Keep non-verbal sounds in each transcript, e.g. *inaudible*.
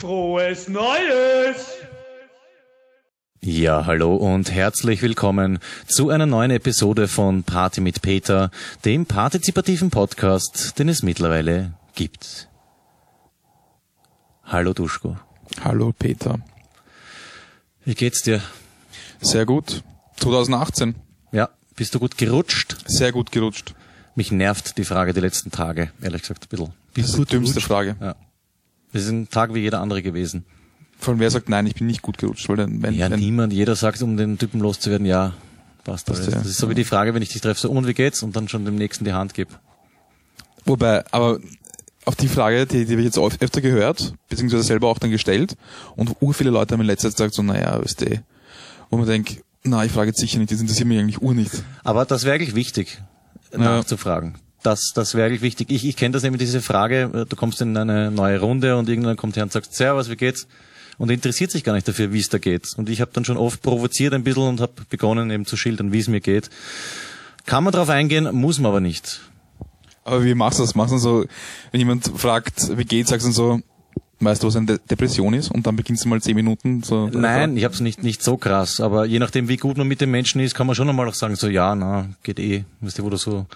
Frohes Neues! Ja, hallo und herzlich willkommen zu einer neuen Episode von Party mit Peter, dem partizipativen Podcast, den es mittlerweile gibt. Hallo Duschko. Hallo Peter. Wie geht's dir? Sehr gut. 2018. Ja, bist du gut gerutscht? Sehr gut gerutscht. Mich nervt die Frage die letzten Tage, ehrlich gesagt, ein bisschen. Das ist die dümmste Frage. Ja. Das ist ein Tag wie jeder andere gewesen. Von wer sagt, nein, ich bin nicht gut gerutscht? Weil dann, wenn, Ja, wenn, niemand. Jeder sagt, um den Typen loszuwerden, ja, passt alles. ja. Das ist so wie die Frage, wenn ich dich treffe, so, und wie geht's? Und dann schon dem Nächsten die Hand gebe. Wobei, aber auf die Frage, die, die habe ich jetzt öf- öfter gehört, beziehungsweise selber auch dann gestellt, und ur viele Leute haben in letzter Zeit gesagt, so, naja, du, wo man denkt, na, ich frage jetzt sicher nicht, das interessiert mich eigentlich ur nicht. Aber das wäre eigentlich wichtig, nachzufragen. Das, das wäre eigentlich wichtig. Ich, ich kenne das nämlich, diese Frage, äh, du kommst in eine neue Runde und irgendwann kommt her und sagt, Servus, wie geht's? Und interessiert sich gar nicht dafür, wie es da geht. Und ich habe dann schon oft provoziert ein bisschen und habe begonnen eben zu schildern, wie es mir geht. Kann man drauf eingehen, muss man aber nicht. Aber wie machst du das? Machst du so, wenn jemand fragt, wie geht's, sagst du so, weißt du, was eine De Depression ist? Und dann beginnst du mal zehn Minuten so. Nein, ich habe es nicht, nicht so krass, aber je nachdem, wie gut man mit dem Menschen ist, kann man schon einmal auch sagen, so ja, na, geht eh. Weißt du, wo du so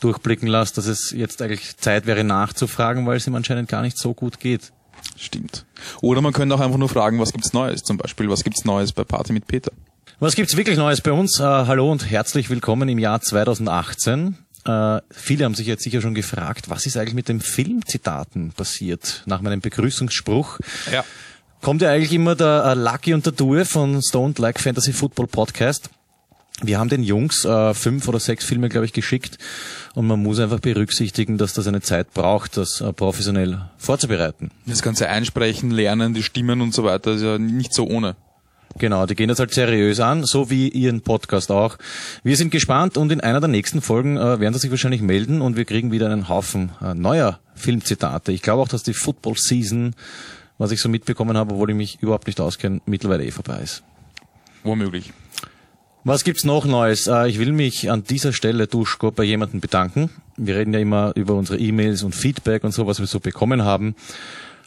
durchblicken lässt, dass es jetzt eigentlich Zeit wäre nachzufragen, weil es ihm anscheinend gar nicht so gut geht. Stimmt. Oder man könnte auch einfach nur fragen, was gibt's Neues? Zum Beispiel, was gibt's Neues bei Party mit Peter? Was gibt's wirklich Neues bei uns? Äh, hallo und herzlich willkommen im Jahr 2018. Äh, viele haben sich jetzt sicher schon gefragt, was ist eigentlich mit den Filmzitaten passiert nach meinem Begrüßungsspruch. Ja. Kommt ja eigentlich immer der äh, Lucky und der Due von Stoned Like Fantasy Football Podcast. Wir haben den Jungs äh, fünf oder sechs Filme, glaube ich, geschickt und man muss einfach berücksichtigen, dass das eine Zeit braucht, das äh, professionell vorzubereiten. Das ganze Einsprechen, Lernen, die Stimmen und so weiter ist ja nicht so ohne. Genau, die gehen das halt seriös an, so wie Ihren Podcast auch. Wir sind gespannt und in einer der nächsten Folgen äh, werden sie sich wahrscheinlich melden und wir kriegen wieder einen Haufen äh, neuer Filmzitate. Ich glaube auch, dass die Football Season, was ich so mitbekommen habe, obwohl ich mich überhaupt nicht auskenne, mittlerweile eh vorbei ist. Womöglich. Was gibt's noch Neues? Äh, Ich will mich an dieser Stelle, Duschko, bei jemandem bedanken. Wir reden ja immer über unsere E-Mails und Feedback und so, was wir so bekommen haben.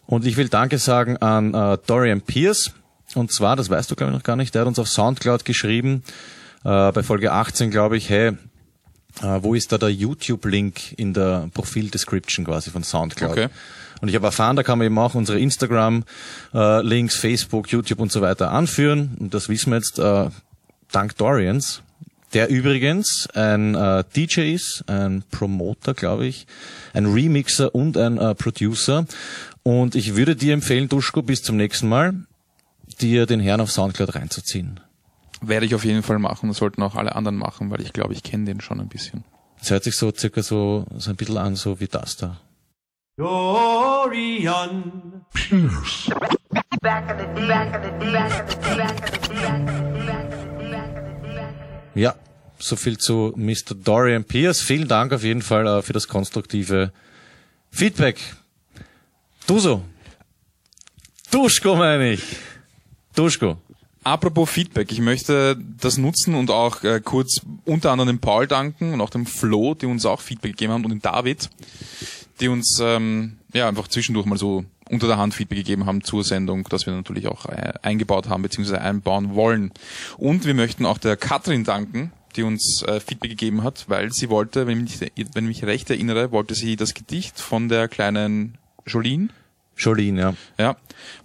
Und ich will Danke sagen an äh, Dorian Pierce. Und zwar, das weißt du glaube ich noch gar nicht, der hat uns auf Soundcloud geschrieben, äh, bei Folge 18 glaube ich, hey, wo ist da der YouTube-Link in der Profil-Description quasi von Soundcloud? Okay. Und ich habe erfahren, da kann man eben auch unsere Instagram-Links, Facebook, YouTube und so weiter anführen. Und das wissen wir jetzt dank Dorians, der übrigens ein äh, DJ ist, ein Promoter, glaube ich, ein Remixer und ein äh, Producer. Und ich würde dir empfehlen, Duschko, bis zum nächsten Mal, dir den Herrn auf Soundcloud reinzuziehen. Werde ich auf jeden Fall machen. Das sollten auch alle anderen machen, weil ich glaube, ich kenne den schon ein bisschen. Es hört sich so circa so, so ein bisschen an, so wie das da. Dorian! Back of the D, back of the back of the back of the back of the back of the back of the D, back of the D. Ja, so viel zu Mr. Dorian Pierce. Vielen Dank auf jeden Fall äh, für das konstruktive Feedback. Du so. Duschko meine ich. Duschko. Apropos Feedback, ich möchte das nutzen und auch äh, kurz unter anderem dem Paul danken und auch dem Flo, die uns auch Feedback gegeben haben und dem David, die uns ähm, ja einfach zwischendurch mal so unter der Hand Feedback gegeben haben zur Sendung, das wir natürlich auch äh, eingebaut haben bzw. einbauen wollen. Und wir möchten auch der Katrin danken, die uns äh, Feedback gegeben hat, weil sie wollte, wenn ich, mich- wenn ich mich recht erinnere, wollte sie das Gedicht von der kleinen Jolene Jolene, ja. ja,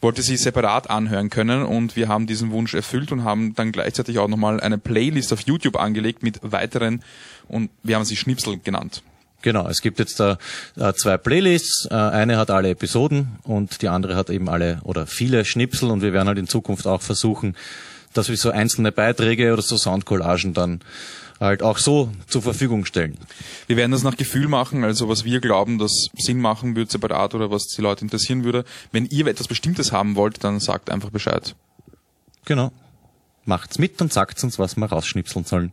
wollte sie separat anhören können und wir haben diesen Wunsch erfüllt und haben dann gleichzeitig auch nochmal eine Playlist auf YouTube angelegt mit weiteren und wir haben sie Schnipsel genannt. Genau, es gibt jetzt da äh, zwei Playlists. Äh, eine hat alle Episoden und die andere hat eben alle oder viele Schnipsel und wir werden halt in Zukunft auch versuchen, dass wir so einzelne Beiträge oder so Soundcollagen dann halt auch so zur Verfügung stellen. Wir werden das nach Gefühl machen, also was wir glauben, das Sinn machen würde separat oder was die Leute interessieren würde. Wenn ihr etwas Bestimmtes haben wollt, dann sagt einfach Bescheid. Genau. Macht's mit und sagt's uns, was wir rausschnipseln sollen.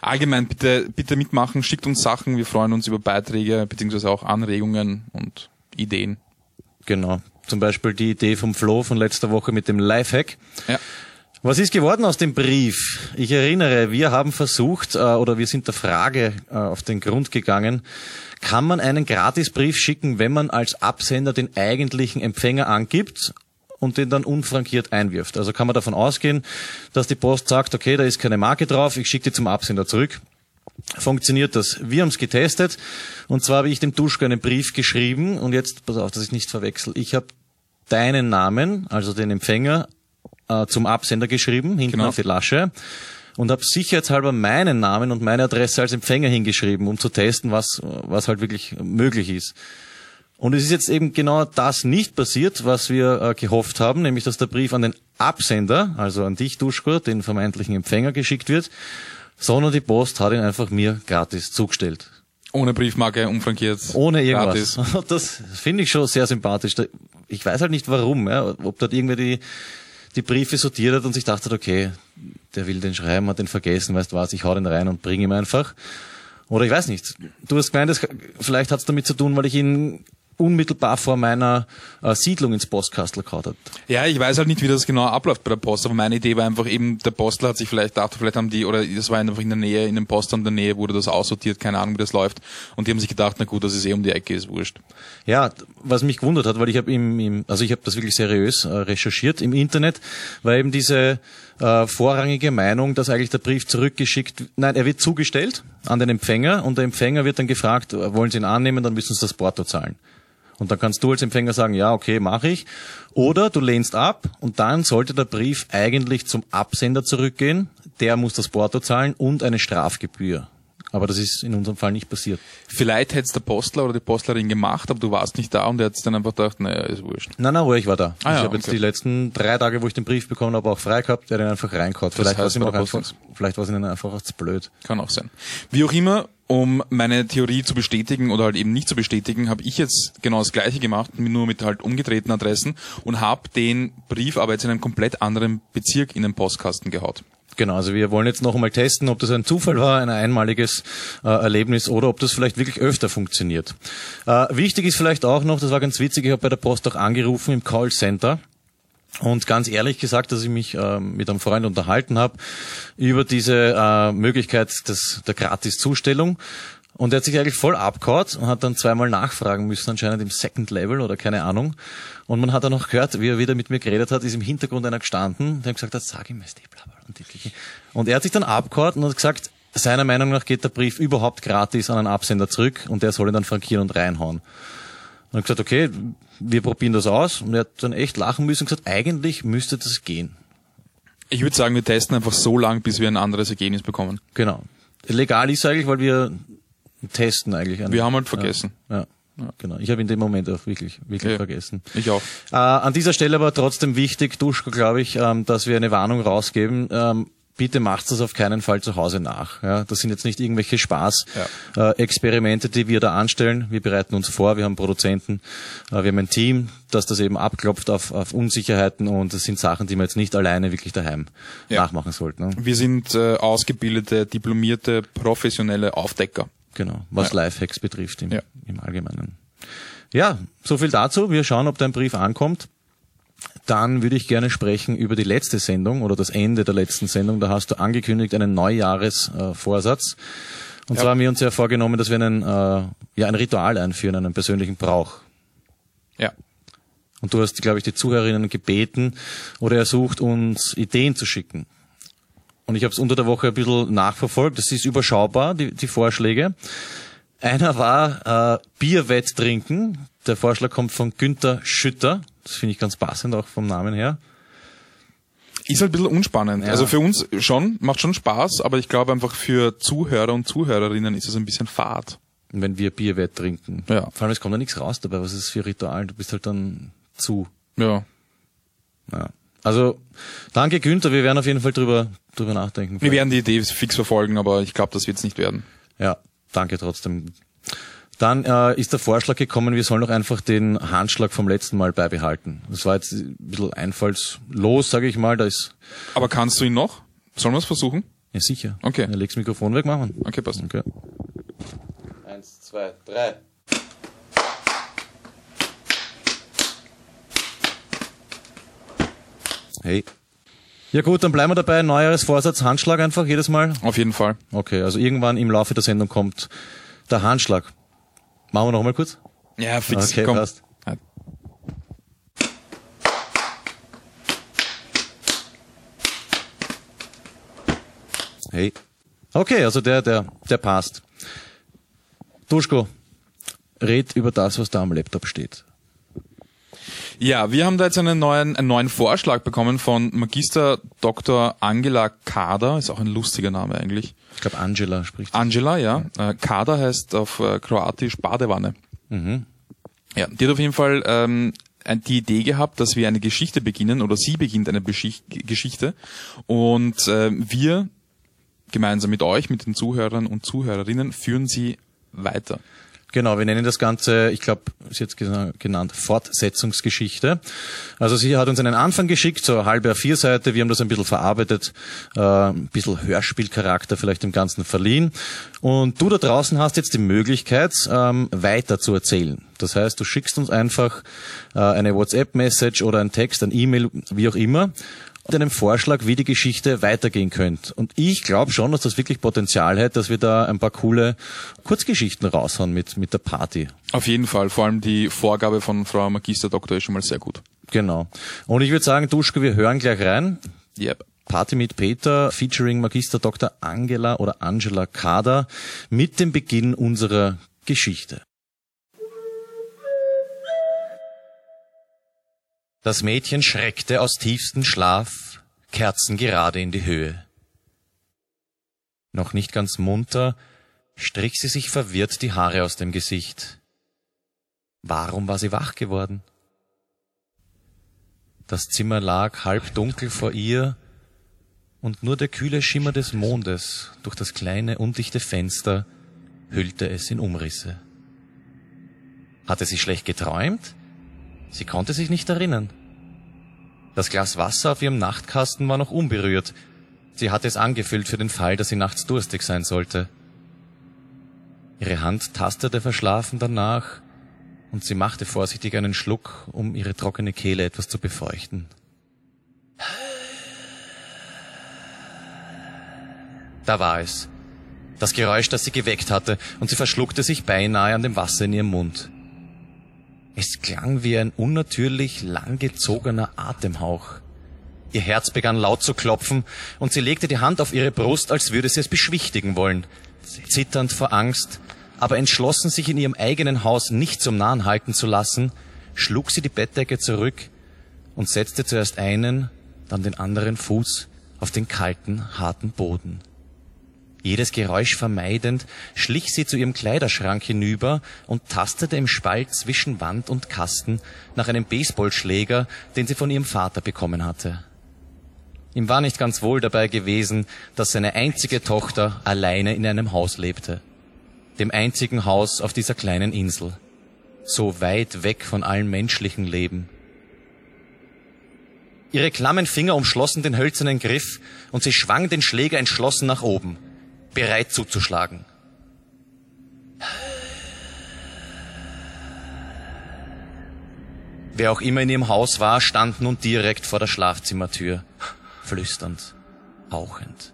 Allgemein bitte, bitte mitmachen, schickt uns Sachen, wir freuen uns über Beiträge beziehungsweise auch Anregungen und Ideen. Genau. Zum Beispiel die Idee vom Flo von letzter Woche mit dem Lifehack. Ja. Was ist geworden aus dem Brief? Ich erinnere, wir haben versucht äh, oder wir sind der Frage äh, auf den Grund gegangen, kann man einen Gratisbrief schicken, wenn man als Absender den eigentlichen Empfänger angibt und den dann unfrankiert einwirft? Also kann man davon ausgehen, dass die Post sagt, okay, da ist keine Marke drauf, ich schicke die zum Absender zurück. Funktioniert das? Wir haben es getestet und zwar habe ich dem Duschko einen Brief geschrieben und jetzt, pass auf, dass ich nicht verwechsel, ich habe deinen Namen, also den Empfänger, äh, zum Absender geschrieben, hinten Genau. auf die Lasche und habe sicherheitshalber meinen Namen und meine Adresse als Empfänger hingeschrieben, um zu testen, was, was halt wirklich möglich ist. Und es ist jetzt eben genau das nicht passiert, was wir äh, gehofft haben, nämlich dass der Brief an den Absender, also an dich, Duschko, den vermeintlichen Empfänger geschickt wird, sondern die Post hat ihn einfach mir gratis zugestellt. Ohne Briefmarke, unfrankiert. Ohne irgendwas. Gratis. *laughs* Das finde ich schon sehr sympathisch. Ich weiß halt nicht warum, ja, ob dort irgendwer die, die Briefe sortiert hat und sich dachte, okay, der will den schreiben, hat den vergessen, weißt was, ich hau den rein und bring ihm einfach. Oder ich weiß nicht. Du hast gemeint, das, vielleicht hat es damit zu tun, weil ich ihn unmittelbar vor meiner äh, Siedlung ins Postkastel gehauen hat. Ja, ich weiß halt nicht, wie das genau abläuft bei der Post, aber meine Idee war einfach eben, der Postler hat sich vielleicht gedacht, vielleicht haben die, oder das war einfach in der Nähe, in dem Postamt in der Nähe wurde das aussortiert, keine Ahnung, wie das läuft. Und die haben sich gedacht, na gut, das ist eh um die Ecke, ist wurscht. Ja, was mich gewundert hat, weil ich habe im, im also ich habe das wirklich seriös äh, recherchiert im Internet, war eben diese äh, vorrangige Meinung, dass eigentlich der Brief zurückgeschickt, nein, er wird zugestellt an den Empfänger und der Empfänger wird dann gefragt, wollen Sie ihn annehmen, dann müssen Sie das Porto zahlen. Und dann kannst du als Empfänger sagen, ja, okay, mache ich. Oder du lehnst ab und dann sollte der Brief eigentlich zum Absender zurückgehen. Der muss das Porto zahlen und eine Strafgebühr. Aber das ist in unserem Fall nicht passiert. Vielleicht hätte es der Postler oder die Postlerin gemacht, aber du warst nicht da und er hat dann einfach gedacht, naja, ist wurscht. Nein, nein, ruhig war da. Ah ja, ich habe jetzt okay. die letzten drei Tage, wo ich den Brief bekommen habe, auch frei gehabt, der den einfach reinkaut. Vielleicht war es der einfach, vielleicht war es ihnen einfach auch zu blöd. Kann auch sein. Wie auch immer, um meine Theorie zu bestätigen oder halt eben nicht zu bestätigen, habe ich jetzt genau das gleiche gemacht, nur mit halt umgedrehten Adressen und habe den Brief aber jetzt in einem komplett anderen Bezirk in den Postkasten gehaut. Genau, also wir wollen jetzt noch einmal testen, ob das ein Zufall war, ein einmaliges äh, Erlebnis oder ob das vielleicht wirklich öfter funktioniert. Äh, wichtig ist vielleicht auch noch, das war ganz witzig, ich habe bei der Post auch angerufen im Callcenter und ganz ehrlich gesagt, dass ich mich äh, mit einem Freund unterhalten habe über diese äh, Möglichkeit des, der Gratis-Zustellung. Und er hat sich eigentlich voll abgehaut und hat dann zweimal nachfragen müssen, anscheinend im Second Level oder keine Ahnung. Und man hat dann noch gehört, wie er wieder mit mir geredet hat, ist im Hintergrund einer gestanden, der hat gesagt hat, sag ihm, die bla bla. Und, die- und er hat sich dann abgehaut und hat gesagt, seiner Meinung nach geht der Brief überhaupt gratis an einen Absender zurück und der soll ihn dann frankieren und reinhauen. Und hat gesagt, okay, wir probieren das aus. Und er hat dann echt lachen müssen und gesagt, eigentlich müsste das gehen. Ich würde sagen, wir testen einfach so lang, bis wir ein anderes Ergebnis bekommen. Genau. Legal ist eigentlich, weil wir testen eigentlich. An, Wir haben halt vergessen. Ja, ja, genau. Ich habe in dem Moment auch wirklich, wirklich Ja. vergessen. Ich auch. Äh, an dieser Stelle aber trotzdem wichtig, Duschko, glaube ich, ähm, dass wir eine Warnung rausgeben. Ähm, bitte macht das auf keinen Fall zu Hause nach. Ja, das sind jetzt nicht irgendwelche Spaß-Experimente, die wir da anstellen. Wir bereiten uns vor, wir haben Produzenten, äh, wir haben ein Team, das das eben abklopft auf, auf Unsicherheiten und das sind Sachen, die man jetzt nicht alleine wirklich daheim Ja. nachmachen sollte. Ne? Wir sind äh, ausgebildete, diplomierte, professionelle Aufdecker. Genau, was Ja. Lifehacks betrifft im, Ja. im Allgemeinen. Ja, so viel dazu. Wir schauen, ob dein Brief ankommt. Dann würde ich gerne sprechen über die letzte Sendung oder das Ende der letzten Sendung. Da hast du angekündigt einen Neujahresvorsatz. Äh. Und Ja. zwar haben wir uns ja vorgenommen, dass wir einen, äh, ja, ein Ritual einführen, einen persönlichen Brauch. Ja. Und du hast, glaube ich, die Zuhörerinnen gebeten oder ersucht, uns Ideen zu schicken. Und ich habe es unter der Woche ein bisschen nachverfolgt. Das ist überschaubar, die, die Vorschläge. Einer war äh, Bierwett trinken. Der Vorschlag kommt von Günther Schütter. Das finde ich ganz passend, auch vom Namen her. Ist halt ein bisschen unspannend. Ja. Also für uns schon, macht schon Spaß, aber ich glaube einfach für Zuhörer und Zuhörerinnen ist es ein bisschen fad. Wenn wir Bierwett trinken. Ja. Vor allem, es kommt da nichts raus dabei. Was ist das für ein Ritual? Du bist halt dann zu. Ja. Ja. Also, danke Günther. Wir werden auf jeden Fall drüber, drüber nachdenken. Wir werden die Idee fix verfolgen, aber ich glaube, das wird's nicht werden. Ja, danke trotzdem. Dann äh, ist der Vorschlag gekommen, wir sollen doch einfach den Handschlag vom letzten Mal beibehalten. Das war jetzt ein bisschen einfallslos, sage ich mal. Da ist Aber kannst du ihn noch? Sollen wir es versuchen? ja sicher. Okay. Ja, leg's Mikrofon weg, machen. Okay, passt. Okay. Eins, zwei, drei. Hey. Ja gut, dann bleiben wir dabei. Neujahresvorsatz, Handschlag einfach jedes Mal. Auf jeden Fall. Okay, also irgendwann im Laufe der Sendung kommt der Handschlag. Machen wir noch mal kurz? Ja, fix. Okay, komm. passt. Hey. Okay, also der, der, der passt. Duschko, red über das, was da am Laptop steht. Ja, wir haben da jetzt einen neuen, einen neuen Vorschlag bekommen von Magister Dr. Angela Kader, ist auch ein lustiger Name eigentlich. Ich glaube, Angela spricht. Angela, ja. Äh, Kader heißt auf äh, Kroatisch Badewanne. Ja, die hat auf jeden Fall ähm, die Idee gehabt, dass wir eine Geschichte beginnen oder sie beginnt eine Beschicht Geschichte und äh, wir gemeinsam mit euch, mit den Zuhörern und Zuhörerinnen führen sie weiter. Genau, wir nennen das Ganze, ich glaube, ist jetzt gena- genannt, Fortsetzungsgeschichte. Also sie hat uns einen Anfang geschickt, so halbe A4-Seite, wir haben das ein bisschen verarbeitet, äh, ein bisschen Hörspielcharakter vielleicht dem Ganzen verliehen. Und du da draußen hast jetzt die Möglichkeit, ähm, weiter zu erzählen. Das heißt, du schickst uns einfach äh, eine WhatsApp-Message oder einen Text, ein E-Mail, wie auch immer, mit einem Vorschlag, wie die Geschichte weitergehen könnte. Und ich glaube schon, dass das wirklich Potenzial hat, dass wir da ein paar coole Kurzgeschichten raushauen mit, mit der Party. Auf jeden Fall, vor allem die Vorgabe von Frau Magister Doktor ist schon mal sehr gut. Genau. Und ich würde sagen, Duschko, wir hören gleich rein. Yep. Party mit Peter featuring Magister Dr. Angela oder Angela Kader mit dem Beginn unserer Geschichte. Das Mädchen schreckte aus tiefstem Schlaf, Kerzen gerade in die Höhe. Noch nicht ganz munter, strich sie sich verwirrt die Haare aus dem Gesicht. Warum war sie wach geworden? Das Zimmer lag halb dunkel vor ihr, und nur der kühle Schimmer des Mondes durch das kleine undichte Fenster hüllte es in Umrisse. Hatte sie schlecht geträumt? Sie konnte sich nicht erinnern. Das Glas Wasser auf ihrem Nachtkasten war noch unberührt. Sie hatte es angefüllt für den Fall, dass sie nachts durstig sein sollte. Ihre Hand tastete verschlafen danach, und sie machte vorsichtig einen Schluck, um ihre trockene Kehle etwas zu befeuchten. Da war es. Das Geräusch, das sie geweckt hatte, und sie verschluckte sich beinahe an dem Wasser in ihrem Mund. Es klang wie ein unnatürlich langgezogener Atemhauch. Ihr Herz begann laut zu klopfen, und sie legte die Hand auf ihre Brust, als würde sie es beschwichtigen wollen. Zitternd vor Angst, aber entschlossen, sich in ihrem eigenen Haus nicht zum Nahen halten zu lassen, schlug sie die Bettdecke zurück und setzte zuerst einen, dann den anderen Fuß auf den kalten, harten Boden. Jedes Geräusch vermeidend, schlich sie zu ihrem Kleiderschrank hinüber und tastete im Spalt zwischen Wand und Kasten nach einem Baseballschläger, den sie von ihrem Vater bekommen hatte. Ihm war nicht ganz wohl dabei gewesen, dass seine einzige Tochter alleine in einem Haus lebte. Dem einzigen Haus auf dieser kleinen Insel. So weit weg von allem menschlichen Leben. Ihre klammen Finger umschlossen den hölzernen Griff und sie schwang den Schläger entschlossen nach oben, bereit zuzuschlagen. Wer auch immer in ihrem Haus war, stand nun direkt vor der Schlafzimmertür, flüsternd, hauchend.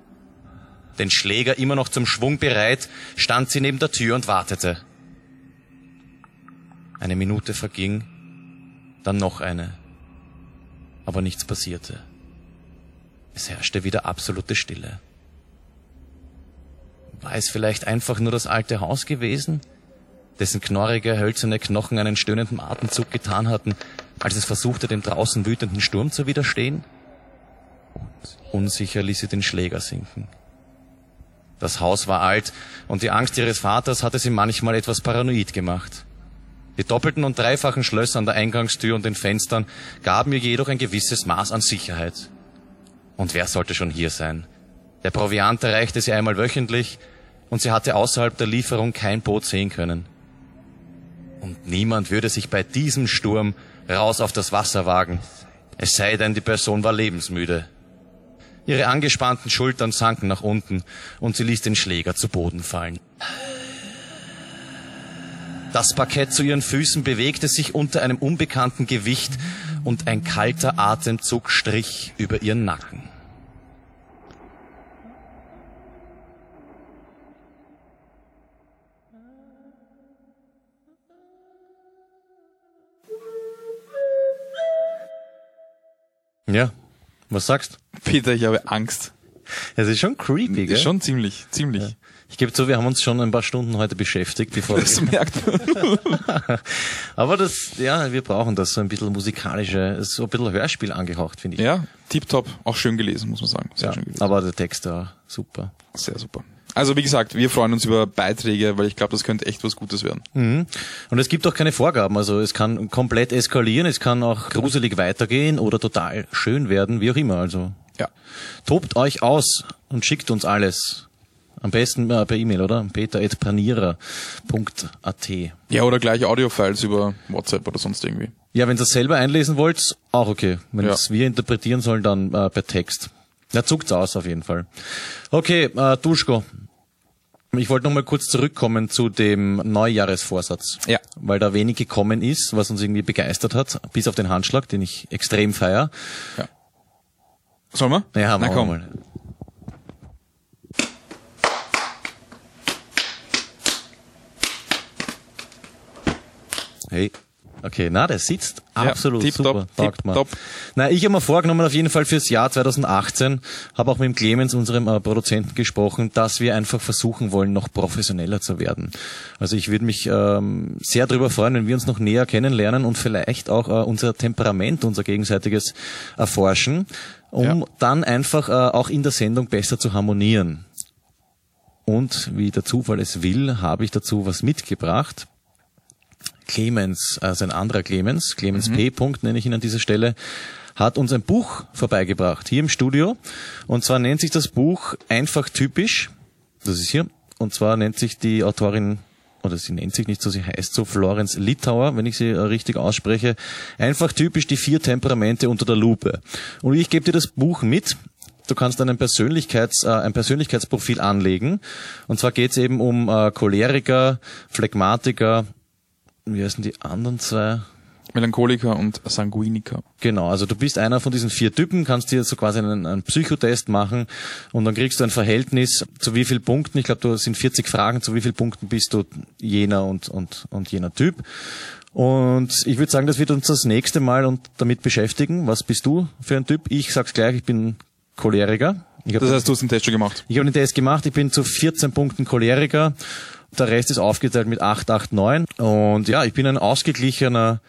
Den Schläger immer noch zum Schwung bereit, stand sie neben der Tür und wartete. Eine Minute verging, dann noch eine, aber nichts passierte. Es herrschte wieder absolute Stille. War es vielleicht einfach nur das alte Haus gewesen, dessen knorrige, hölzerne Knochen einen stöhnenden Atemzug getan hatten, als es versuchte, dem draußen wütenden Sturm zu widerstehen? Unsicher ließ sie den Schläger sinken. Das Haus war alt und die Angst ihres Vaters hatte sie manchmal etwas paranoid gemacht. Die doppelten und dreifachen Schlösser an der Eingangstür und den Fenstern gaben ihr jedoch ein gewisses Maß an Sicherheit. Und wer sollte schon hier sein? Der Proviant erreichte sie einmal wöchentlich und sie hatte außerhalb der Lieferung kein Boot sehen können. Und niemand würde sich bei diesem Sturm raus auf das Wasser wagen, es sei denn, die Person war lebensmüde. Ihre angespannten Schultern sanken nach unten und sie ließ den Schläger zu Boden fallen. Das Parkett zu ihren Füßen bewegte sich unter einem unbekannten Gewicht und ein kalter Atemzug strich über ihren Nacken. Was sagst? Peter, ich habe Angst. Es ist schon creepy, gell? Schon ziemlich, ziemlich. Ich gebe zu, wir haben uns schon ein paar Stunden heute beschäftigt, bevor Das merkt man. *laughs* Aber das, ja, wir brauchen das so ein bisschen musikalische, so ein bisschen Hörspiel angehaucht, finde ich. Ja, tipptopp. Auch schön gelesen, muss man sagen. Sehr schön gelesen. aber der Text war super. Sehr super. Also wie gesagt, wir freuen uns über Beiträge, weil ich glaube, das könnte echt was Gutes werden. Und es gibt auch keine Vorgaben, also es kann komplett eskalieren, es kann auch gruselig weitergehen oder total schön werden, wie auch immer. Also Ja. tobt euch aus und schickt uns alles. Am besten äh, per E-Mail, oder? peter.panierer.at. Ja, oder gleich Audiofiles über WhatsApp oder sonst irgendwie. Ja, wenn ihr es selber einlesen wollt, auch okay. Wenn Ja. es wir interpretieren sollen, dann äh, per Text. Ja, zuckt's aus auf jeden Fall. Okay, äh, Duschko. Ich wollte noch mal kurz zurückkommen zu dem Neujahresvorsatz. Ja. Weil da wenig gekommen ist, was uns irgendwie begeistert hat, bis auf den Handschlag, den ich extrem feier. Sollen wir? Ja, Na machen wir komm. mal. Hey. Okay, na, der sitzt Ja, absolut tipptopp, super. Taugt mir. tipptopp. Na, ich habe mir vorgenommen, auf jeden Fall fürs Jahr 2018, habe auch mit dem Clemens, unserem äh, Produzenten, gesprochen, dass wir einfach versuchen wollen, noch professioneller zu werden. Also ich würde mich ähm, sehr darüber freuen, wenn wir uns noch näher kennenlernen und vielleicht auch äh, unser Temperament, unser gegenseitiges erforschen, um Ja. dann einfach äh, auch in der Sendung besser zu harmonieren. Und wie der Zufall es will, habe ich dazu was mitgebracht. Clemens, also ein anderer Clemens, Clemens P. Punkt nenne ich ihn an dieser Stelle, hat uns ein Buch vorbeigebracht, hier im Studio. Und zwar nennt sich das Buch Einfach typisch. Das ist hier. Und zwar nennt sich die Autorin, oder sie nennt sich nicht so, sie heißt so, Florence Litauer, wenn ich sie äh, richtig ausspreche. Einfach typisch die vier Temperamente unter der Lupe. Und ich gebe dir das Buch mit. Du kannst einen Persönlichkeits, äh, ein Persönlichkeitsprofil anlegen. Und zwar geht es eben um äh, Choleriker, Phlegmatiker, wie heißen die anderen zwei? Melancholiker und Sanguiniker. Genau, also du bist einer von diesen vier Typen, kannst dir so quasi einen, einen Psychotest machen und dann kriegst du ein Verhältnis zu wie viel Punkten, ich glaube, du sind 40 Fragen, zu wie viel Punkten bist du jener und, und, und jener Typ. Und ich würde sagen, das wird uns das nächste Mal und damit beschäftigen. Was bist du für ein Typ? Ich sag's gleich, ich bin Choleriker. Ich Das heißt, du hast den Test schon gemacht. ich habe den Test gemacht, ich bin zu 14 Punkten Choleriker. Der Rest ist aufgeteilt mit 8, 8, 9. Und ja, ich bin ein ausgeglichener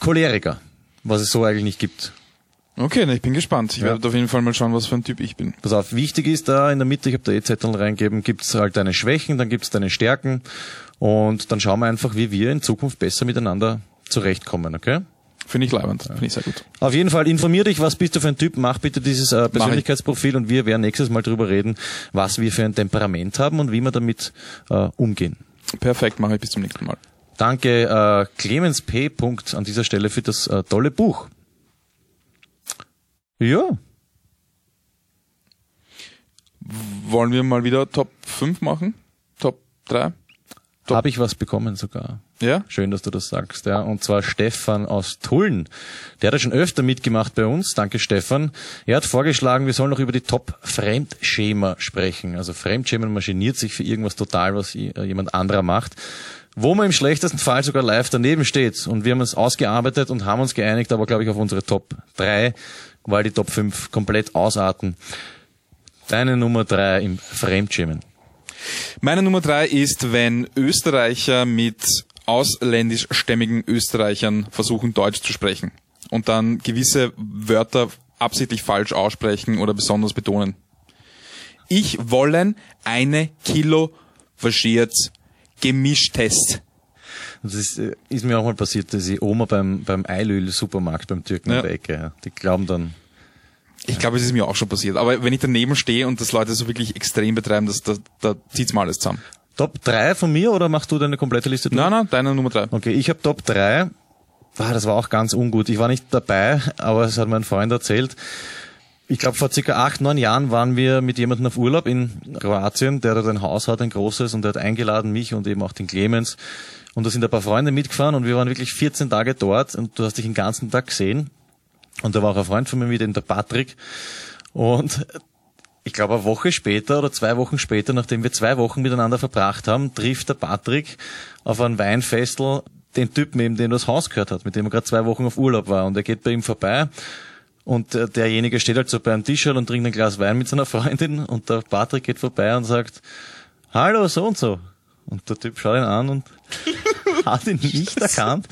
Choleriker, was es so eigentlich nicht gibt. Okay, na, ich bin gespannt. Ich Ja. werde auf jeden Fall mal schauen, was für ein Typ ich bin. Pass auf, wichtig ist da in der Mitte, ich habe da eh Zettel reingegeben, gibt's halt deine Schwächen, dann gibt's deine Stärken und dann schauen wir einfach, wie wir in Zukunft besser miteinander zurechtkommen, okay? Finde ich leibend. Finde ich sehr gut. Auf jeden Fall informier dich, was bist du für ein Typ, mach bitte dieses äh, ich. Persönlichkeitsprofil und wir werden nächstes Mal drüber reden, was wir für ein Temperament haben und wie wir damit äh, umgehen. Perfekt, mache ich bis zum nächsten Mal. Danke äh, Clemens P. Punkt an dieser Stelle für das äh, tolle Buch. Ja, Wollen wir mal wieder Top 5 machen? Top 3? Top- habe ich was bekommen sogar. Ja? Schön, dass du das sagst, ja. Und zwar Stefan aus Tulln. Der hat ja schon öfter mitgemacht bei uns. Danke, Stefan. Er hat vorgeschlagen, wir sollen noch über die Top-Fremdschema sprechen. Also Fremdschämen maschiniert sich für irgendwas total, was äh, jemand anderer macht. Wo man im schlechtesten Fall sogar live daneben steht. Und wir haben es ausgearbeitet und haben uns geeinigt, aber glaube ich auf unsere Top 3, weil die Top 5 komplett ausarten. Deine Nummer 3 im Fremdschämen. Meine Nummer 3 ist, wenn Österreicher mit ausländischstämmigen Österreichern versuchen, Deutsch zu sprechen und dann gewisse Wörter absichtlich falsch aussprechen oder besonders betonen. Ich wollen eine Kilo verschiert gemischtes. Das ist, äh, ist mir auch mal passiert, dass die Oma beim, beim Eilöl-Supermarkt beim Türken Ja. an der Ecke, ja. die glauben dann, Ich glaube, es ist mir auch schon passiert. Aber wenn ich daneben stehe und das Leute so wirklich extrem betreiben, das, da, da zieht's mal alles zusammen. Top 3 von mir oder machst du deine komplette Liste durch? Nein, nein, deine Nummer 3. Okay, ich habe Top 3. Ah, das war auch ganz ungut. Ich war nicht dabei, aber es hat mein Freund erzählt. Ich glaube, vor circa acht, neun Jahren waren wir mit jemandem auf Urlaub in Kroatien, der dort ein Haus hat, ein großes, und der hat eingeladen, mich und eben auch den Clemens. Und da sind ein paar Freunde mitgefahren und wir waren wirklich 14 Tage dort und du hast dich den ganzen Tag gesehen. Und da war auch ein Freund von mir mit, eben der Patrick. Und ich glaube, eine Woche später oder zwei Wochen später, nachdem wir zwei Wochen miteinander verbracht haben, trifft der Patrick auf ein Weinfestel den Typen eben, den das Haus gehört hat, mit dem er gerade zwei Wochen auf Urlaub war. Und er geht bei ihm vorbei Und äh, derjenige steht halt so beim Tisch und trinkt ein Glas Wein mit seiner Freundin und der Patrick geht vorbei und sagt, hallo, so und so. Und der Typ schaut ihn an und *laughs* hat ihn nicht erkannt.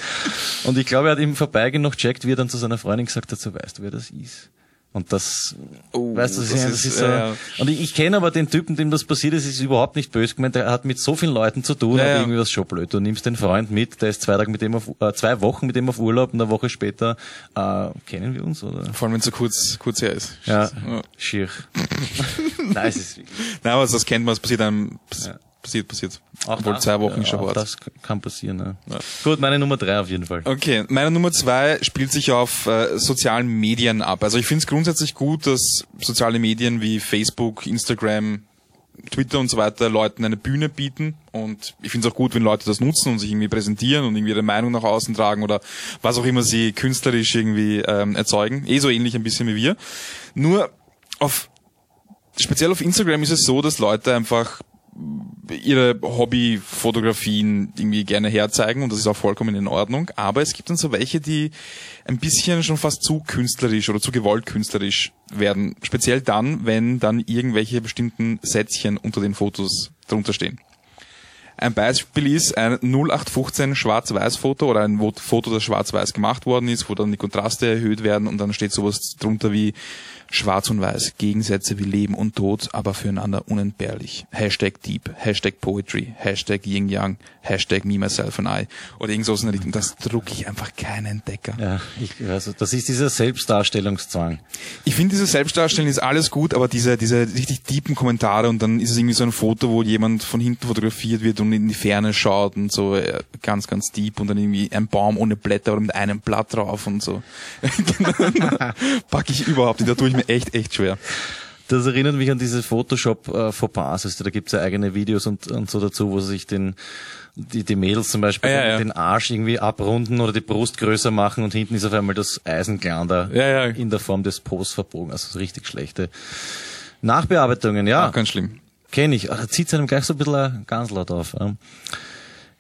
Und ich glaube, er hat im Vorbeigehen noch checkt, wie er dann zu seiner Freundin gesagt hat, so weißt du, wer das ist. Und das, Oh, weißt du, das das, ist, ist so, ja. und ich, ich kenne aber den Typen, dem das passiert ist, ist überhaupt nicht böse gemeint, der hat mit so vielen Leuten zu tun, Ja, aber ja. irgendwie was schon blöd. Du nimmst den Freund mit, der ist zwei Tage mit dem auf, äh, zwei Wochen mit dem auf Urlaub und eine Woche später, äh, kennen wir uns, oder? Vor allem, wenn es so kurz, kurz her ist. Ja, Ja. schier. *laughs* Nein, es ist wirklich Nein, aber das kennt man, es passiert einem, Ja. Passiert, passiert. auch Obwohl das- zwei Wochen ja, schon hart. Das kann passieren, ja. Ja. Gut, meine Nummer drei auf jeden Fall. Okay, meine Nummer zwei spielt sich auf äh, sozialen Medien ab. Also ich finde es grundsätzlich gut, dass soziale Medien wie Facebook, Instagram, Twitter und so weiter Leuten eine Bühne bieten. Und ich finde es auch gut, wenn Leute das nutzen und sich irgendwie präsentieren und irgendwie ihre Meinung nach außen tragen oder was auch immer sie künstlerisch irgendwie ähm, erzeugen. Eh so ähnlich ein bisschen wie wir. Nur auf speziell auf Instagram ist es so, dass Leute einfach ihre Hobbyfotografien irgendwie gerne herzeigen und das ist auch vollkommen in Ordnung. Aber es gibt dann so welche, die ein bisschen schon fast zu künstlerisch oder zu gewollt künstlerisch werden. Speziell dann, wenn dann irgendwelche bestimmten Sätzchen unter den Fotos drunter stehen. Ein Beispiel ist ein 0815 Schwarz-Weiß-Foto oder ein Foto, das schwarz-weiß gemacht worden ist, wo dann die Kontraste erhöht werden und dann steht sowas drunter wie Schwarz und Weiß, Gegensätze wie Leben und Tod, aber füreinander unentbehrlich. Hashtag Deep, Hashtag Poetry, Hashtag Yin Yang, Hashtag Me, Myself and I oder irgend sowas in der Richtung. Das drucke ich einfach keinen Entdecker. Ja, ich, also, das ist dieser Selbstdarstellungszwang. Ich finde, diese Selbstdarstellung ist alles gut, aber diese, diese richtig deepen Kommentare und dann ist es irgendwie so ein Foto, wo jemand von hinten fotografiert wird und in die Ferne schaut und so äh, ganz, ganz deep und dann irgendwie ein Baum ohne Blätter oder mit einem Blatt drauf und so. *laughs* *laughs* Pack ich überhaupt nicht, da tue ich mir echt, echt schwer. Das erinnert mich an diese Photoshop äh, Fauxpas. Also, da gibt's ja eigene Videos und, und so dazu, wo sich den die, die Mädels zum Beispiel Ah, ja, den, ja. den Arsch irgendwie abrunden oder die Brust größer machen und hinten ist auf einmal das Eisenglander Ja, in der Form des Posts verbogen. Also so richtig schlechte Nachbearbeitungen, ja. Auch ganz schlimm. Kenne ich. Ah, Da zieht einem gleich so ein bisschen ein Ganslaut auf.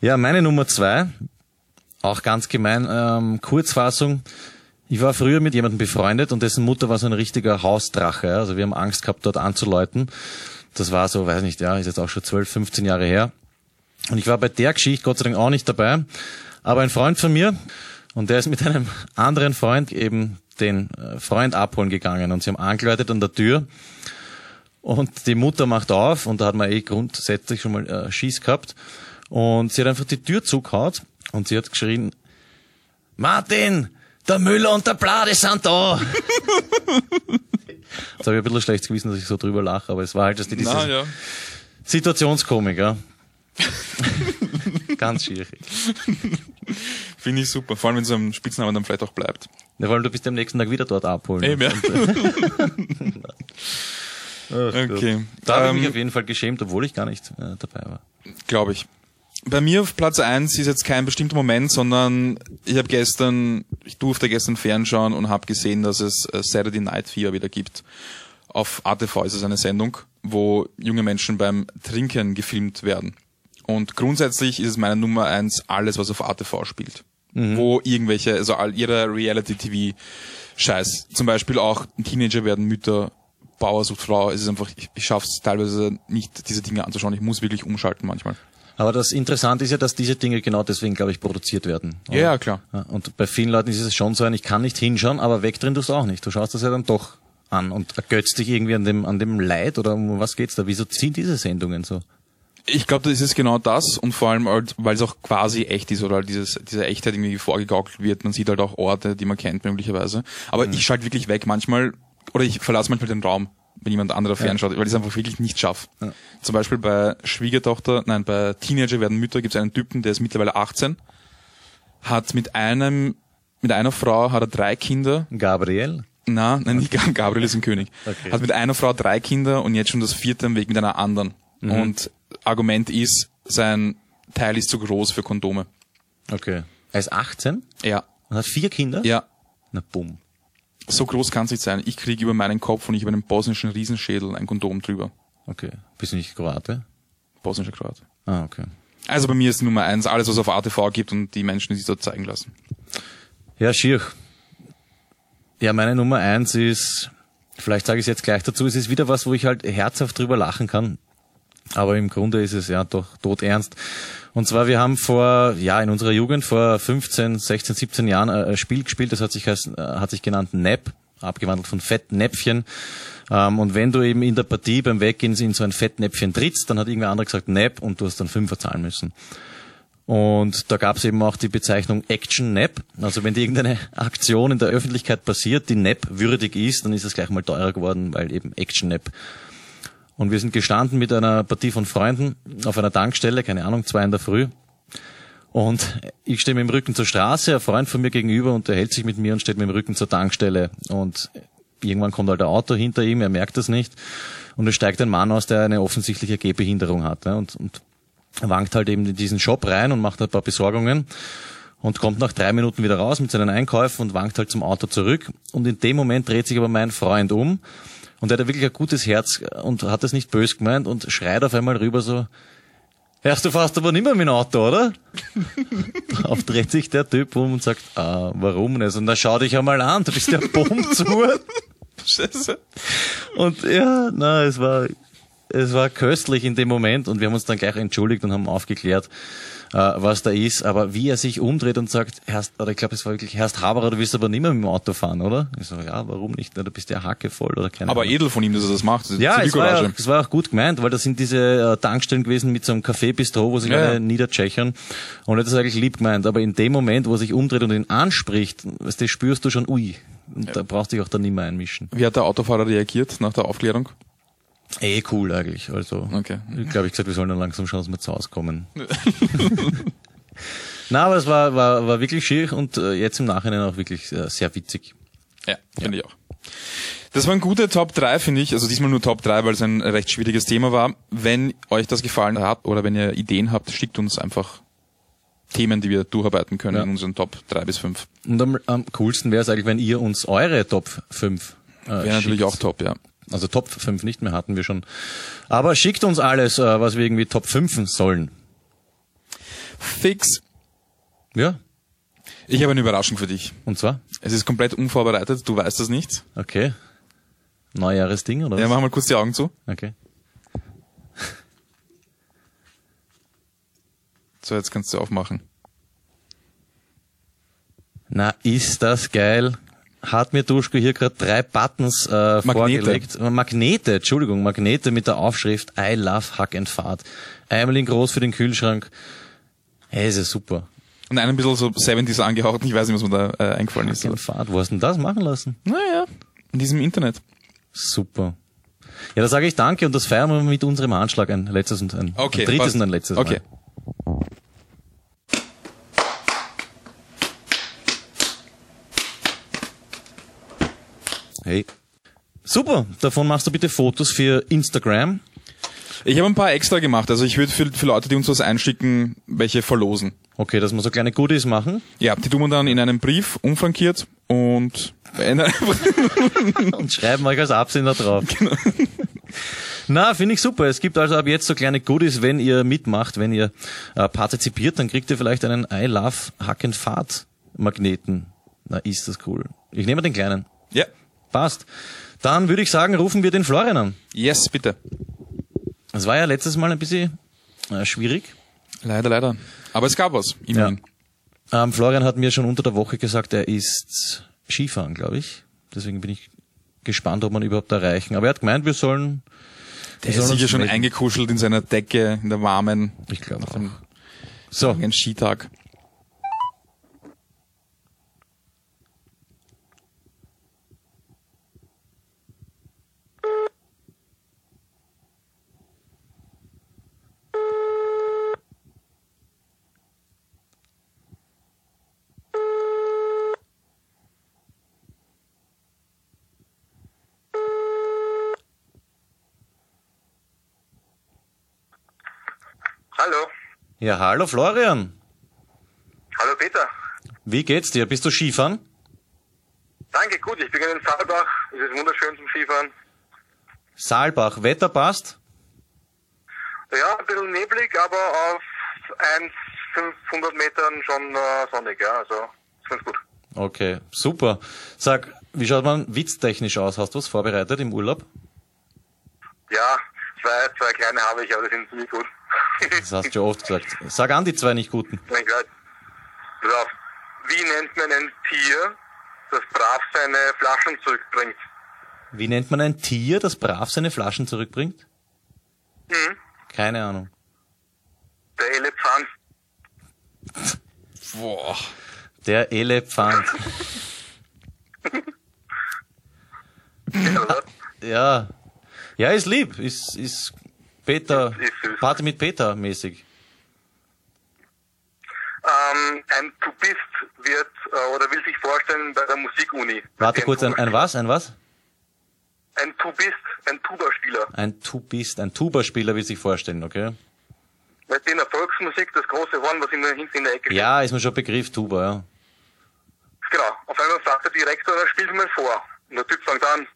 Ja, meine Nummer zwei, auch ganz gemein, ähm, Kurzfassung. Ich war früher mit jemandem befreundet und dessen Mutter war so ein richtiger Hausdrache. Also wir haben Angst gehabt, dort anzuläuten. Das war so, weiß nicht, ja, ist jetzt auch schon 12, 15 Jahre her. Und ich war bei der Geschichte Gott sei Dank auch nicht dabei. Aber ein Freund von mir, und der ist mit einem *laughs* anderen Freund eben den äh, Freund abholen gegangen und sie haben angeläutet an der Tür. Und die Mutter macht auf und da hat man eh grundsätzlich schon mal äh, Schieß gehabt. Und sie hat einfach die Tür zugehaut und sie hat geschrien, Martin, der Müller und der Blade sind da. *laughs* Jetzt habe ich ein bisschen schlechtes Gewissen, dass ich so drüber lache, aber es war halt, dass die diese Na, ja. Situationskomik, ja. *laughs* Ganz schwierig. Finde ich super. Vor allem, wenn so ein Spitzname dann vielleicht auch bleibt. Ja, vor allem, du bist am nächsten Tag wieder dort abholen. Eben, ja. *laughs* Ach Gott. Okay. Da habe ich mich Ähm, auf jeden Fall geschämt, obwohl ich gar nicht äh, dabei war. Glaube ich. Bei mir auf Platz eins ist jetzt kein bestimmter Moment, sondern ich habe gestern, ich durfte gestern fernschauen und habe gesehen, dass es äh, Saturday Night Fever wieder gibt. Auf ATV ist es eine Sendung, wo junge Menschen beim Trinken gefilmt werden. Und grundsätzlich ist es meine Nummer eins alles, was auf ATV spielt. Wo irgendwelche, also all ihre Reality-TV-Scheiß. Zum Beispiel auch Teenager werden Mütter, Bauer sucht Frau. Es ist einfach, ich, ich schaffe es teilweise nicht, diese Dinge anzuschauen. Ich muss wirklich umschalten manchmal. Aber das Interessante ist ja, dass diese Dinge genau deswegen, glaube ich, produziert werden. Ja, ja, klar. Und bei vielen Leuten ist es schon so ein, ich kann nicht hinschauen, aber wegdrehen tust du auch nicht. Du schaust das ja dann doch an und ergötzt dich irgendwie an dem, an dem Leid oder um was geht's da? Wieso ziehen diese Sendungen so? Ich glaube, das ist genau das und vor allem, halt, weil es auch quasi echt ist oder halt dieses, diese Echtheit irgendwie vorgegaukelt wird. Man sieht halt auch Orte, die man kennt möglicherweise. Aber ich schalte wirklich weg manchmal oder ich verlasse manchmal den Raum, wenn jemand anderer fernschaut, weil ich es einfach wirklich nicht schaffe. Zum Beispiel bei Schwiegertochter, nein, bei Teenager werden Mütter gibt es einen Typen, der ist mittlerweile 18, hat mit einem, mit einer Frau hat er drei Kinder Gabriel? na, nein, nicht Gab- Gabriel ist ein König. Okay. Hat mit einer Frau drei Kinder und jetzt schon das vierte am Weg mit einer anderen. Mhm. Und Argument ist, sein Teil ist zu groß für Kondome. Okay. Er ist 18 Ja. und hat vier Kinder? Ja. Na bumm. So groß kann es nicht sein. Ich kriege über meinen Kopf und ich über einen bosnischen Riesenschädel ein Kondom drüber. Okay. Bist du nicht Kroate? Bosnischer Kroat. Ah, okay. Also bei mir ist Nummer eins alles, was auf ATV gibt und die Menschen, die sich dort zeigen lassen. Ja, schier. Ja, meine Nummer eins ist, vielleicht sage ich es jetzt gleich dazu, es ist wieder was, wo ich halt herzhaft drüber lachen kann. Aber im Grunde ist es ja doch todernst. Und zwar, wir haben vor, ja, in unserer Jugend, vor 15, 16, 17 Jahren äh, ein Spiel gespielt, das hat sich, äh, hat sich genannt Nap, abgewandelt von Fettnäpfchen. Ähm, Und wenn du eben in der Partie beim Weggehen in so ein Fettnäpfchen trittst, dann hat irgendwer anderer gesagt Nap und du hast dann Fünfer zahlen müssen. Und da gab es eben auch die Bezeichnung Action Nap. Also wenn irgendeine Aktion in der Öffentlichkeit passiert, die Nap würdig ist, dann ist es gleich mal teurer geworden, weil eben Action Nap. Und wir sind gestanden mit einer Partie von Freunden auf einer Tankstelle, keine Ahnung, zwei in der Früh. Und ich stehe mit dem Rücken zur Straße, ein Freund von mir gegenüber unterhält sich mit mir und steht mit dem Rücken zur Tankstelle. Und irgendwann kommt halt ein Auto hinter ihm, er merkt das nicht. Und es steigt ein Mann aus, der eine offensichtliche Gehbehinderung hat. Und, und wankt halt eben in diesen Shop rein und macht ein paar Besorgungen und kommt nach drei Minuten wieder raus mit seinen Einkäufen und wankt halt zum Auto zurück. Und in dem Moment dreht sich aber mein Freund um und er hat wirklich ein gutes Herz und hat es nicht bös gemeint und schreit auf einmal rüber so, Hörst du fast aber nicht mehr mit dem Auto, oder? *laughs* Darauf dreht sich der Typ um und sagt, ah, warum nicht? Und dann schau dich einmal an, du bist bumm zu. Scheiße. Und ja, na, es war, es war köstlich in dem Moment und wir haben uns dann gleich entschuldigt und haben aufgeklärt, was da ist. Aber wie er sich umdreht und sagt, Herrst, oder ich glaube, es war wirklich, Herrst Haberer, du willst aber nicht mehr mit dem Auto fahren, oder? Ich so, ja, warum nicht? Du bist ja hackevoll oder keine Aber Ahnung. edel von ihm, dass er das macht. Das Ja, es war, ja, es war auch gut gemeint, weil das sind diese äh, Tankstellen gewesen mit so einem Café-Bistro, wo sich Ja, alle ja. niedertschechern. Und er hat das eigentlich lieb gemeint. Aber in dem Moment, wo er sich umdreht und ihn anspricht, du, spürst du schon, ui. Und da brauchst du dich auch dann nicht mehr einmischen. Wie hat der Autofahrer reagiert nach der Aufklärung? Eh cool eigentlich. Also, Okay. ich glaube, ich gesagt, wir sollen dann langsam schauen, dass wir zu Hause kommen. *laughs* Na, aber es war, war, war wirklich schier und äh, jetzt im Nachhinein auch wirklich äh, sehr witzig. Ja, finde ich auch. Das waren gute Top 3, finde ich. Also diesmal nur Top 3, weil es ein recht schwieriges Thema war. Wenn euch das gefallen hat oder wenn ihr Ideen habt, schickt uns einfach Themen, die wir durcharbeiten können Ja. in unseren Top 3 bis 5. Und am, am coolsten wäre es eigentlich, wenn ihr uns eure Top 5 äh, Wäre natürlich auch top, ja. Also Top 5 nicht mehr hatten wir schon. Aber schickt uns alles, äh, was wir irgendwie Top 5 sollen. Fix. Ja, Ich habe eine Überraschung für dich. und zwar? Es ist komplett unvorbereitet, du weißt das nicht. Okay. Neujahresding, oder was? Ja, mach mal kurz die Augen zu. Okay. So, jetzt kannst du aufmachen. Na, ist das geil. Hat mir Duschko hier gerade drei Buttons äh, vorgelegt. Äh, Magnete, Entschuldigung, Magnete mit der Aufschrift I love Hack and Fahrt. Einmal in groß für den Kühlschrank. Hey, ist ja super. Und einen ein bisschen so 70s angehaucht. Ich weiß nicht, was mir da äh, eingefallen ist. Hack and Fahrt. Wo hast du denn das machen lassen? Naja, in diesem Internet. Super. Ja, da sage ich danke und das feiern wir mit unserem Handschlag ein letztes und ein, Okay. ein drittes passt. und ein letztes Okay. Hey. Super, davon machst du bitte Fotos für Instagram. Ich habe ein paar extra gemacht. Also ich würde für, für Leute, die uns was einschicken, welche verlosen. Okay, dass wir so kleine Goodies machen. Ja, die tun wir dann in einem Brief umfrankiert und *laughs* und schreiben euch als Absender drauf. *laughs* Na, finde ich super. Es gibt also ab jetzt so kleine Goodies, wenn ihr mitmacht, wenn ihr äh, partizipiert, dann kriegt ihr vielleicht einen I Love Hack and Fahrt Magneten. Na, ist das cool. Ich nehme den kleinen. Ja. Passt. Dann würde ich sagen, rufen wir den Florian an. Yes, bitte. Das war ja letztes Mal ein bisschen äh, schwierig. Leider, leider. Aber es gab was, immerhin. Ähm, Florian hat mir schon unter der Woche gesagt, er ist Skifahren, glaube ich. Deswegen bin ich gespannt, ob man überhaupt erreichen. Aber er hat gemeint, wir sollen. Der wir ist sicher schon eingekuschelt in seiner Decke, in der warmen, Ich glaube auch. So, langen Skitag. Hallo. Ja, hallo Florian. Hallo Peter. Wie geht's dir? Bist du Skifahren? Danke, gut. Ich bin in Saalbach. Es ist wunderschön zum Skifahren. Saalbach, Wetter passt? Ja, ein bisschen neblig, aber auf 1, 500 Metern schon äh, sonnig, ja. Also, ist ganz gut. Okay, super. Sag, Wie schaut man witztechnisch aus? Hast du was vorbereitet im Urlaub? Ja, zwei, zwei kleine habe ich, aber die sind ziemlich gut. Das hast du ja oft gesagt. Sag an die zwei nicht guten. Mein Gott. Auf. Wie nennt man ein Tier, das brav seine Flaschen zurückbringt? Wie nennt man ein Tier, das brav seine Flaschen zurückbringt? Mhm. Keine Ahnung. Der Elefant. *laughs* Boah. Der Elefant. *laughs* Ja. Ja, ist lieb. Ist, ist Peter. Party mit Peter mäßig. ähm, ein Tubist wird äh, oder will sich vorstellen bei der Musikuni. Warte kurz, ein, ein was? Ein was? Ein Tubist, ein Tuba-Spieler. Ein Tubist, ein Tuba-Spieler will sich vorstellen, okay? Du, in der Volksmusik das große Horn, was immer hinten in der Ecke steht. Ja, ist mir schon Begriff, Tuba, ja. Genau. Auf einmal sagt der Direktor, er spielt mal vor. Und der Typ fängt an.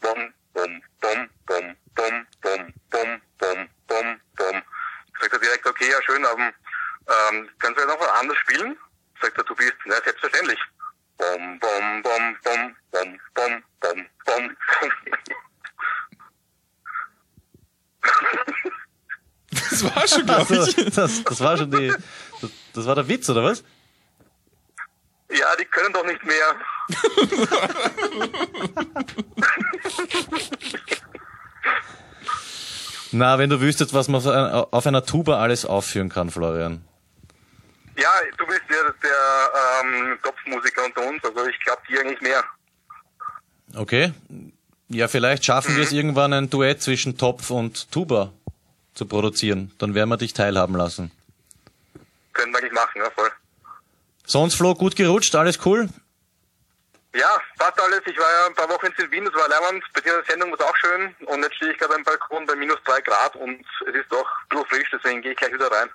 Bom, bom, bom, bom, bom, bom, bom, bom, bom, bom. Sagt der Direktor, okay, ja schön, aber ähm, kannst du noch was anderes spielen? Sagt der Tubist, na selbstverständlich. Bom, bom, bom, bom, bom, bom, bom, bom. Das war schon, glaube Also, ich. das, das war schon die, das, das war der Witz, oder was? ja, die können doch nicht mehr. *laughs* Na, wenn du wüsstest, was man auf einer- Tuba alles aufführen kann, Florian. Ja, du bist ja der ähm, Topfmusiker unter uns, also ich glaube die eigentlich mehr. Okay. Ja, vielleicht schaffen wir es irgendwann ein Duett zwischen Topf und Tuba zu produzieren. Dann werden wir dich teilhaben lassen. Können wir eigentlich machen, ja voll. Sonst, Flo, gut gerutscht, alles cool? Ja, passt alles. Ich war ja ein paar Wochen in Wien, das war leibend. Bei dieser Sendung war es auch schön. Und jetzt stehe ich gerade am Balkon bei minus drei Grad und es ist doch ein frisch, deswegen gehe ich gleich wieder rein.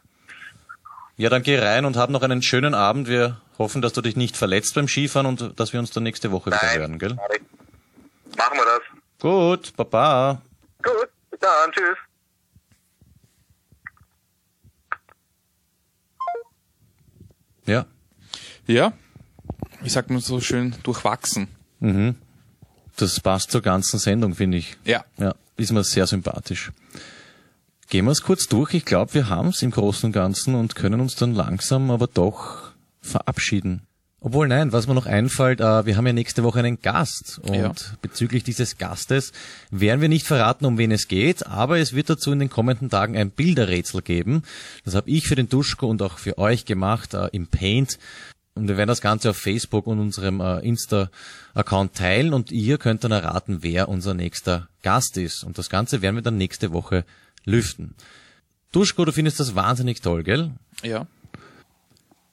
Ja, dann geh rein und hab noch einen schönen Abend. Wir hoffen, dass du dich nicht verletzt beim Skifahren und dass wir uns dann nächste Woche wieder hören, gell? Machen wir das. Gut, Baba. Gut, bis dann, tschüss. Ja. Ja. Wie sagt man so schön? Durchwachsen. Das passt zur ganzen Sendung, finde ich. Ja. Ja, ist mir sehr sympathisch. Gehen wir es kurz durch. Ich glaube, wir haben es im Großen und Ganzen und können uns dann langsam aber doch verabschieden. Obwohl, nein, was mir noch einfällt, äh, wir haben ja nächste Woche einen Gast. Und Ja. bezüglich dieses Gastes werden wir nicht verraten, um wen es geht, aber es wird dazu in den kommenden Tagen ein Bilderrätsel geben. Das habe ich für den Duschko und auch für euch gemacht äh, im Paint. Und wir werden das Ganze auf Facebook und unserem äh, Insta-Account teilen und ihr könnt dann erraten, wer unser nächster Gast ist. Und das Ganze werden wir dann nächste Woche lüften. Duschko, du findest das wahnsinnig toll, gell? Ja.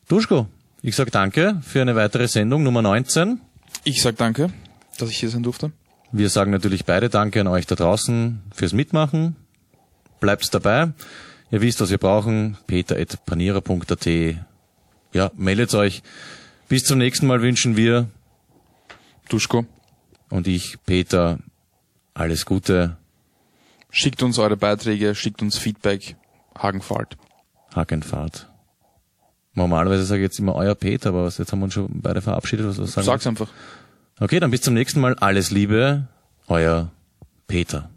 Duschko, ich sag danke für eine weitere Sendung Nummer 19. Ich sag danke, dass ich hier sein durfte. Wir sagen natürlich beide Danke an euch da draußen fürs Mitmachen. Bleibt dabei. Ihr wisst, was wir brauchen. peter.panierer.at Ja, meldet euch. Bis zum nächsten Mal wünschen wir Duschko, und ich, Peter, alles Gute. schickt uns eure Beiträge, schickt uns Feedback. Hagenfahrt. Hagenfahrt. Normalerweise sage ich jetzt immer euer Peter, aber was, jetzt haben wir uns schon beide verabschiedet. Was, was sagen Sag's einfach. wir? Okay, dann bis zum nächsten Mal. Alles Liebe. Euer Peter.